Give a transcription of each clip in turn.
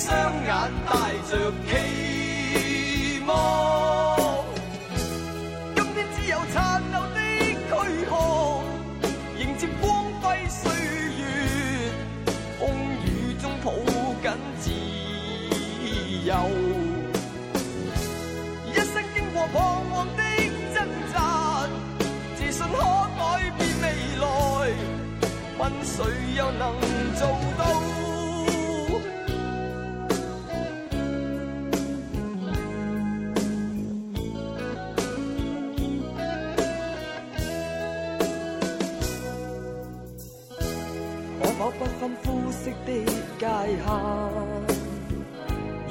双眼带着期他？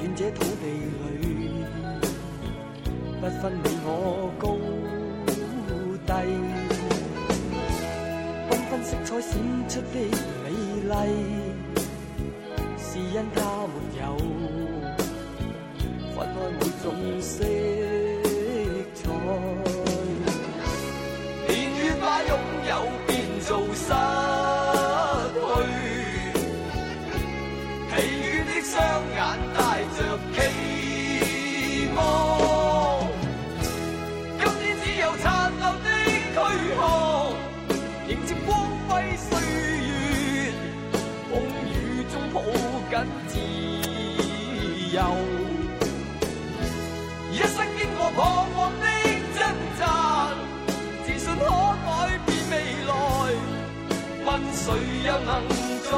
愿这土地里不分你我高低，缤纷色彩闪出的美丽，是因它没有分开每种色彷徨的挣扎，自信可改变未来，问谁又能做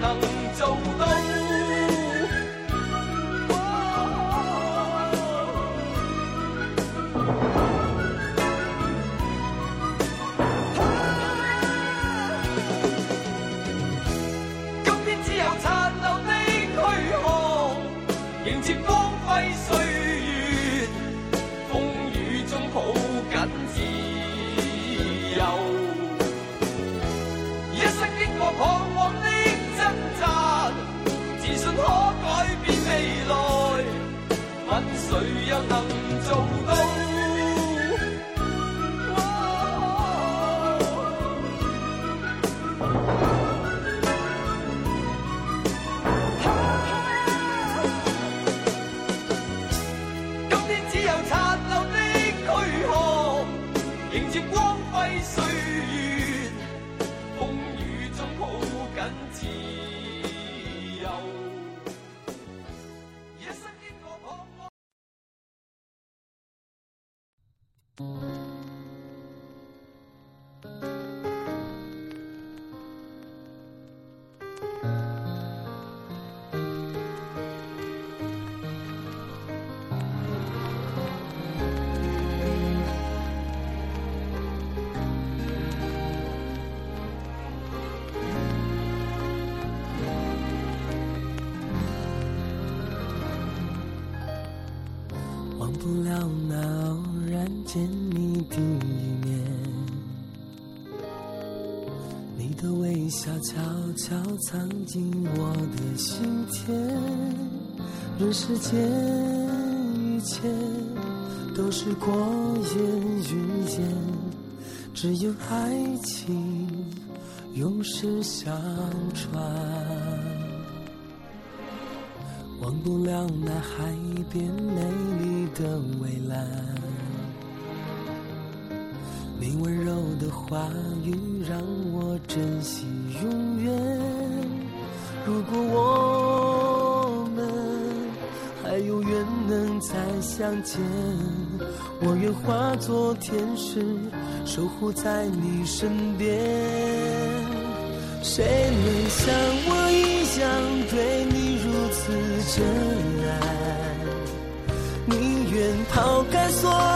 能做到？今天只有残留的躯壳，迎接光辉岁誰忘见你第一面，你的微笑悄悄藏进我的心田，人世间一切都是过眼云烟，只有爱情永世相传。忘不了那海边美丽的蔚蓝。你温柔的话语让我珍惜永远。如果我们还有缘能再相见，我愿化作天使守护在你身边。谁能像我一样对你如此真爱？宁愿抛开所有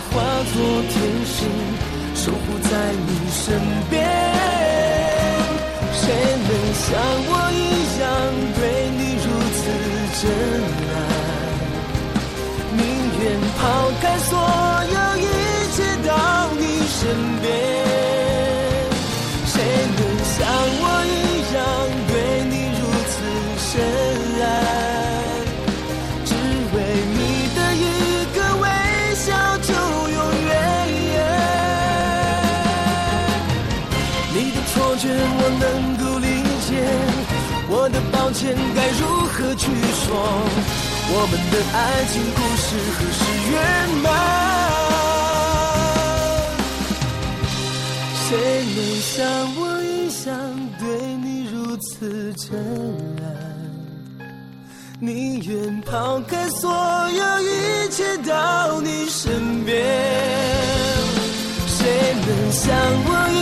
化作天使守护在你身边。谁能像我一样对你如此真爱？宁愿抛开所有一切到你身边。该如何去说？我们的爱情故事何时圆满？谁能像我一样对你如此真爱？宁愿抛开所有一切到你身边。谁能像我一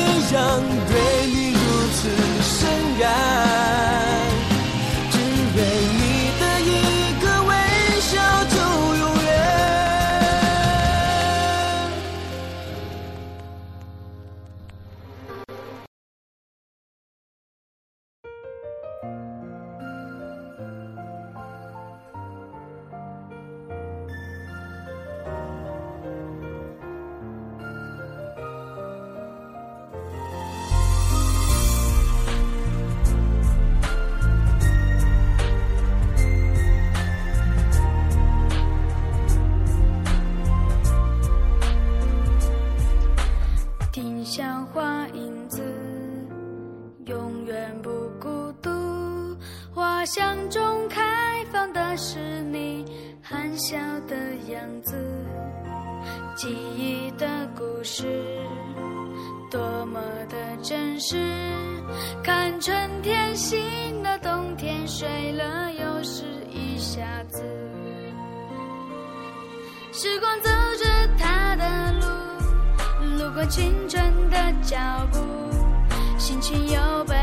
永远不孤独。花香中开放的是你含笑的样子，记忆的故事多么的真实。看春天醒了，冬天睡了，又是一下子。时光走着它的路。路过青春的脚步，心情有悲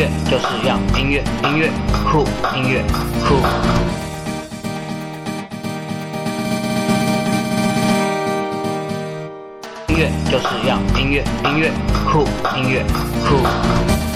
音乐就是要音乐，音乐酷，音乐酷。音乐就是要音乐，音乐酷，音乐酷。